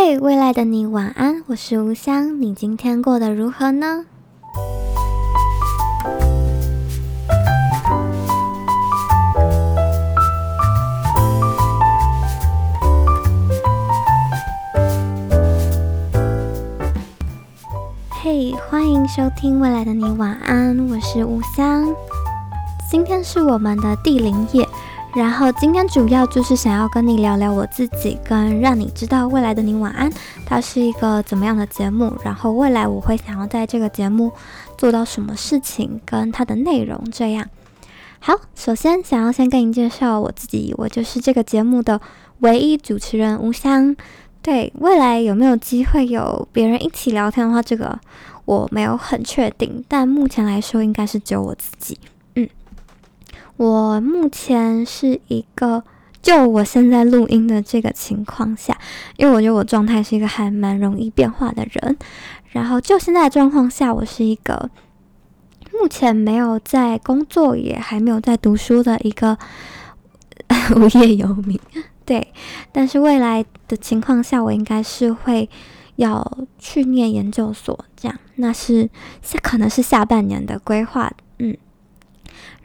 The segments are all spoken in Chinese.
嘿未来的你晚安，我是吴香，你今天过得如何呢？嘿，欢迎收听未来的你晚安，我是吴香，今天是我们的第零夜。然后今天主要就是想要跟你聊聊我自己，跟让你知道未来的你晚安，它是一个怎么样的节目，然后未来我会想要在这个节目做到什么事情，跟它的内容这样。好，首先想要先跟你介绍我自己，我就是这个节目的唯一主持人吴香。对，未来有没有机会有别人一起聊天的话，这个我没有很确定，但目前来说应该是只有我自己。我目前是一个，就我现在录音的这个情况下，因为我觉得我状态是一个还蛮容易变化的人，然后就现在状况下，我是一个目前没有在工作，也还没有在读书的一个 无业游民。对，但是未来的情况下，我应该是会要去念研究所，这样，那是下可能是下半年的规划，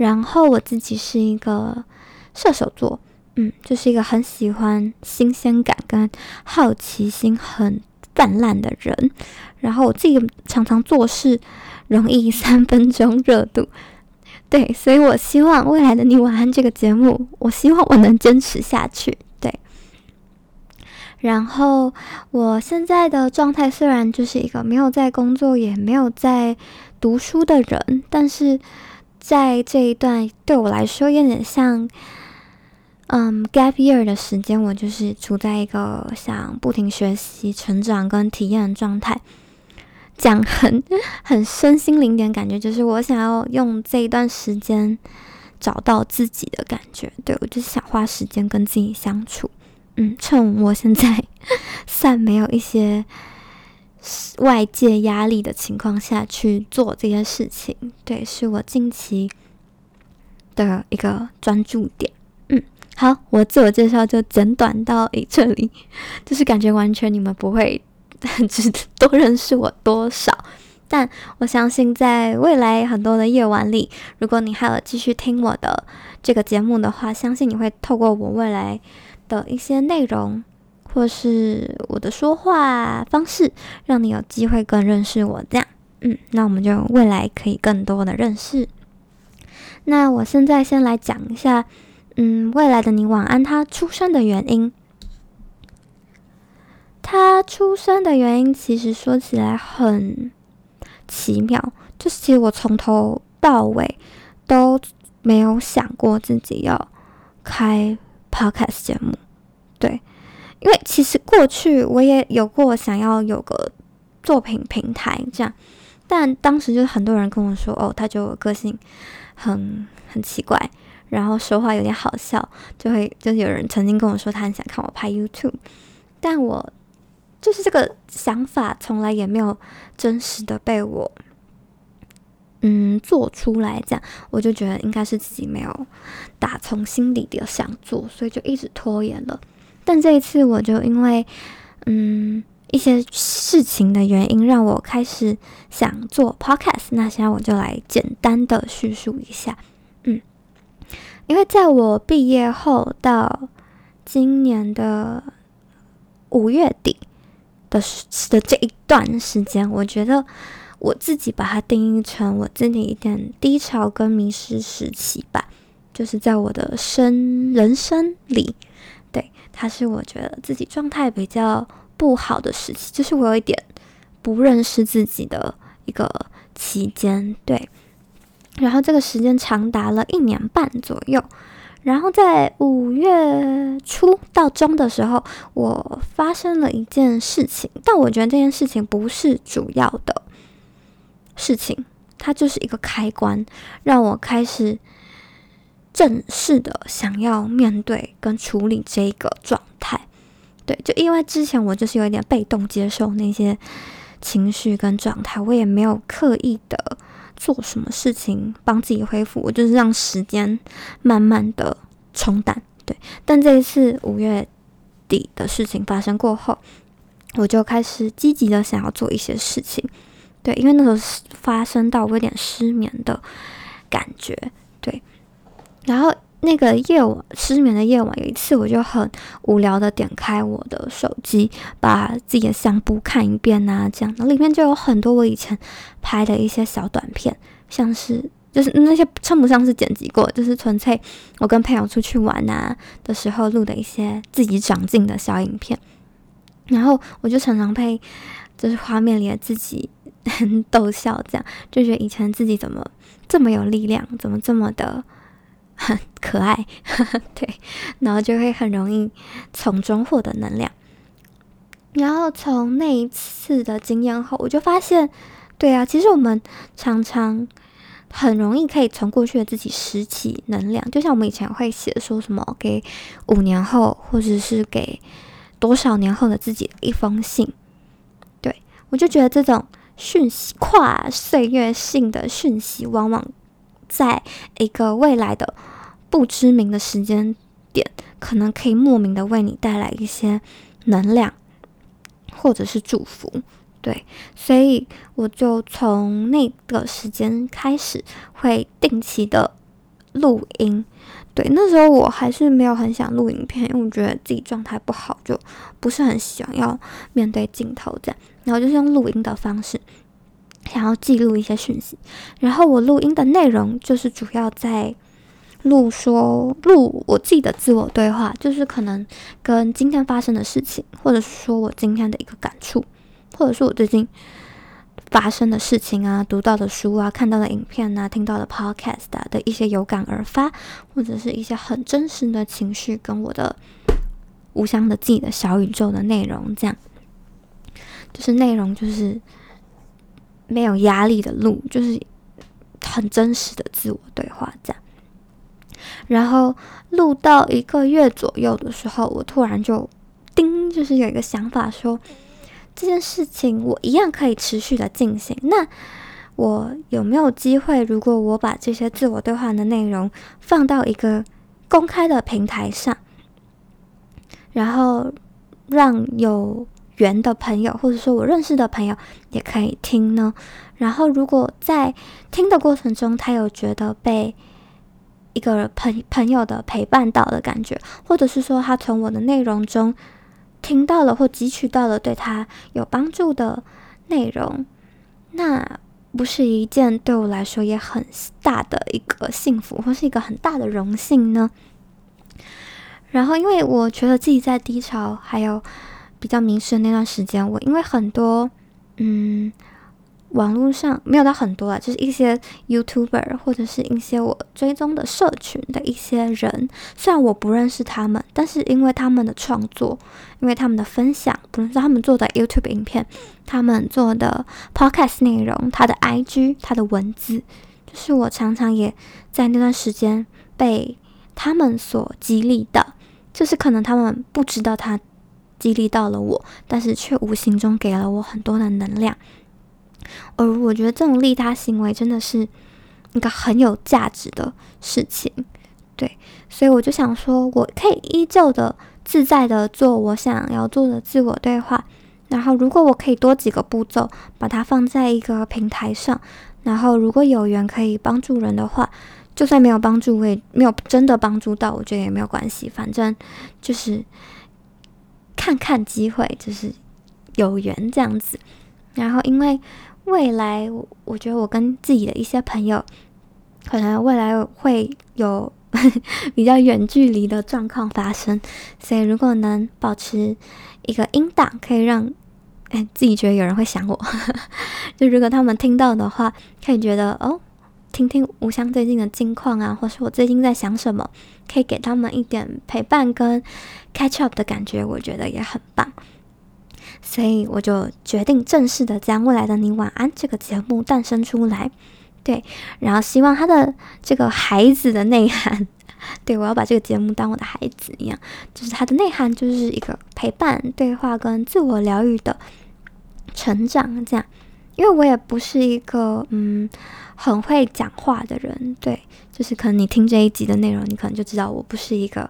然后我自己是一个射手座，嗯，就是一个很喜欢新鲜感跟好奇心很泛滥的人。然后我自己常常做事容易三分钟热度，对，所以我希望未来的你晚安这个节目，我希望我能坚持下去，对。然后我现在的状态虽然就是一个没有在工作也没有在读书的人，但是。在这一段对我来说有点像，嗯，gap year 的时间，我就是处在一个想不停学习、成长跟体验的状态。讲很很身心灵点感觉，就是我想要用这一段时间找到自己的感觉。对，我就是想花时间跟自己相处。嗯，趁我现在 算没有一些。外界压力的情况下去做这些事情，对，是我近期的一个专注点。嗯，好，我自我介绍就简短到诶这里，就是感觉完全你们不会知多认识我多少，但我相信在未来很多的夜晚里，如果你还有继续听我的这个节目的话，相信你会透过我未来的一些内容。或是我的说话方式，让你有机会更认识我，这样，嗯，那我们就未来可以更多的认识。那我现在先来讲一下，嗯，未来的你晚安，他出生的原因。他出生的原因其实说起来很奇妙，就是其实我从头到尾都没有想过自己要开 podcast 节目，对。因为其实过去我也有过想要有个作品平台这样，但当时就是很多人跟我说，哦，他就个性很很奇怪，然后说话有点好笑，就会就是有人曾经跟我说他很想看我拍 YouTube，但我就是这个想法从来也没有真实的被我嗯做出来，这样我就觉得应该是自己没有打从心底的想做，所以就一直拖延了。但这一次，我就因为嗯一些事情的原因，让我开始想做 podcast。那现在我就来简单的叙述一下，嗯，因为在我毕业后到今年的五月底的的这一段时间，我觉得我自己把它定义成我自己一点低潮跟迷失时期吧，就是在我的生人生里。它，是我觉得自己状态比较不好的时期，就是我有一点不认识自己的一个期间。对，然后这个时间长达了一年半左右。然后在五月初到中的时候，我发生了一件事情，但我觉得这件事情不是主要的事情，它就是一个开关，让我开始。正式的想要面对跟处理这个状态，对，就因为之前我就是有一点被动接受那些情绪跟状态，我也没有刻意的做什么事情帮自己恢复，我就是让时间慢慢的冲淡，对。但这一次五月底的事情发生过后，我就开始积极的想要做一些事情。对，因为那时候发生到我有点失眠的感觉。然后那个夜晚失眠的夜晚，有一次我就很无聊的点开我的手机，把自己的相簿看一遍啊，这样，然后里面就有很多我以前拍的一些小短片，像是就是那些称不上是剪辑过，就是纯粹我跟朋友出去玩啊的时候录的一些自己长进的小影片，然后我就常常配就是画面里的自己。很逗笑，这样就觉得以前自己怎么这么有力量，怎么这么的很 可爱，对，然后就会很容易从中获得能量。然后从那一次的经验后，我就发现，对啊，其实我们常常很容易可以从过去的自己拾起能量，就像我们以前会写说什么给五年后，或者是给多少年后的自己一封信。对，我就觉得这种。讯息跨岁月性的讯息，往往在一个未来的不知名的时间点，可能可以莫名的为你带来一些能量，或者是祝福。对，所以我就从那个时间开始，会定期的录音。对，那时候我还是没有很想录影片，因为我觉得自己状态不好，就不是很想要面对镜头这样。然后就是用录音的方式，想要记录一些讯息。然后我录音的内容就是主要在录说录我自己的自我对话，就是可能跟今天发生的事情，或者是说我今天的一个感触，或者是我最近发生的事情啊，读到的书啊，看到的影片啊，听到的 podcast 的一些有感而发，或者是一些很真实的情绪，跟我的无相的自己的小宇宙的内容，这样。就是内容，就是没有压力的录，就是很真实的自我对话这样。然后录到一个月左右的时候，我突然就叮，就是有一个想法说，这件事情我一样可以持续的进行。那我有没有机会？如果我把这些自我对话的内容放到一个公开的平台上，然后让有缘的朋友，或者说我认识的朋友，也可以听呢。然后，如果在听的过程中，他有觉得被一个朋朋友的陪伴到的感觉，或者是说他从我的内容中听到了或汲取到了对他有帮助的内容，那不是一件对我来说也很大的一个幸福，或是一个很大的荣幸呢？然后，因为我觉得自己在低潮，还有。比较迷失的那段时间，我因为很多，嗯，网络上没有到很多啊，就是一些 YouTuber 或者是一些我追踪的社群的一些人，虽然我不认识他们，但是因为他们的创作，因为他们的分享，不论是他们做的 YouTube 影片，他们做的 Podcast 内容，他的 IG，他的文字，就是我常常也在那段时间被他们所激励的，就是可能他们不知道他。激励到了我，但是却无形中给了我很多的能量。而我觉得这种利他行为真的是一个很有价值的事情，对，所以我就想说，我可以依旧的自在的做我想要做的自我对话。然后，如果我可以多几个步骤，把它放在一个平台上，然后如果有缘可以帮助人的话，就算没有帮助，我也没有真的帮助到，我觉得也没有关系，反正就是。看看机会，就是有缘这样子。然后，因为未来，我觉得我跟自己的一些朋友，可能未来会有 比较远距离的状况发生，所以如果能保持一个音档，可以让哎自己觉得有人会想我，就如果他们听到的话，可以觉得哦。听听无相最近的近况啊，或是我最近在想什么，可以给他们一点陪伴跟 catch up 的感觉，我觉得也很棒。所以我就决定正式的将《未来的你晚安》这个节目诞生出来。对，然后希望他的这个孩子的内涵，对，我要把这个节目当我的孩子一样，就是他的内涵就是一个陪伴、对话跟自我疗愈的成长，这样。因为我也不是一个嗯很会讲话的人，对，就是可能你听这一集的内容，你可能就知道我不是一个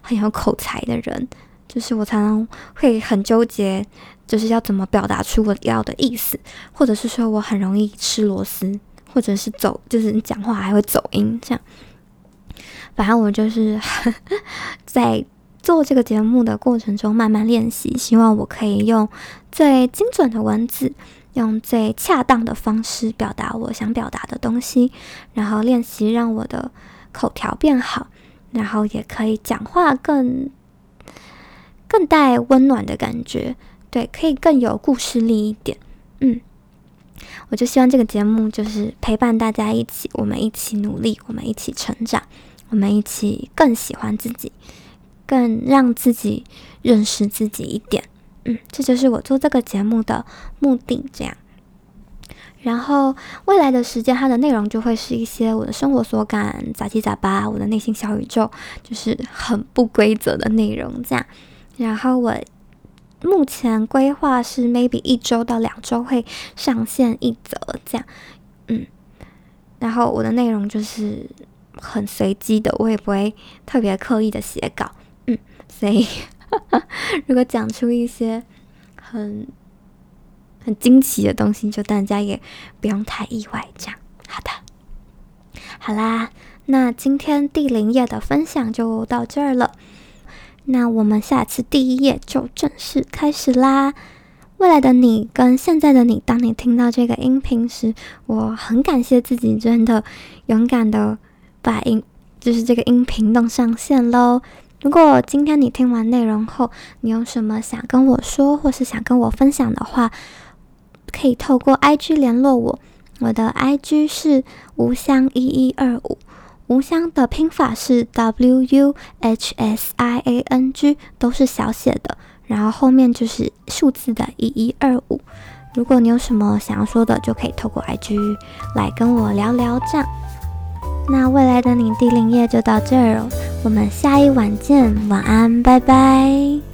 很有口才的人，就是我常常会很纠结，就是要怎么表达出我要的意思，或者是说我很容易吃螺丝，或者是走，就是讲话还会走音，这样。反正我就是 在做这个节目的过程中慢慢练习，希望我可以用最精准的文字，用最恰当的方式表达我想表达的东西，然后练习让我的口条变好，然后也可以讲话更更带温暖的感觉，对，可以更有故事力一点。嗯，我就希望这个节目就是陪伴大家一起，我们一起努力，我们一起成长，我们一起更喜欢自己，更让自己认识自己一点。嗯，这就是我做这个节目的目的，这样。然后未来的时间，它的内容就会是一些我的生活所感、杂七杂八，我的内心小宇宙，就是很不规则的内容，这样。然后我目前规划是 maybe 一周到两周会上线一则，这样。嗯，然后我的内容就是很随机的，我也不会特别刻意的写稿。嗯，所以。如果讲出一些很很惊奇的东西，就大家也不用太意外。这样，好的，好啦，那今天第零页的分享就到这儿了。那我们下次第一页就正式开始啦。未来的你跟现在的你，当你听到这个音频时，我很感谢自己真的勇敢的把音，就是这个音频弄上线喽。如果今天你听完内容后，你有什么想跟我说，或是想跟我分享的话，可以透过 IG 联络我。我的 IG 是吴香一一二五，吴香的拼法是 W U H S I A N G，都是小写的，然后后面就是数字的一一二五。如果你有什么想要说的，就可以透过 IG 来跟我聊聊这样。那未来的你第零页就到这儿哦，我们下一晚见，晚安，拜拜。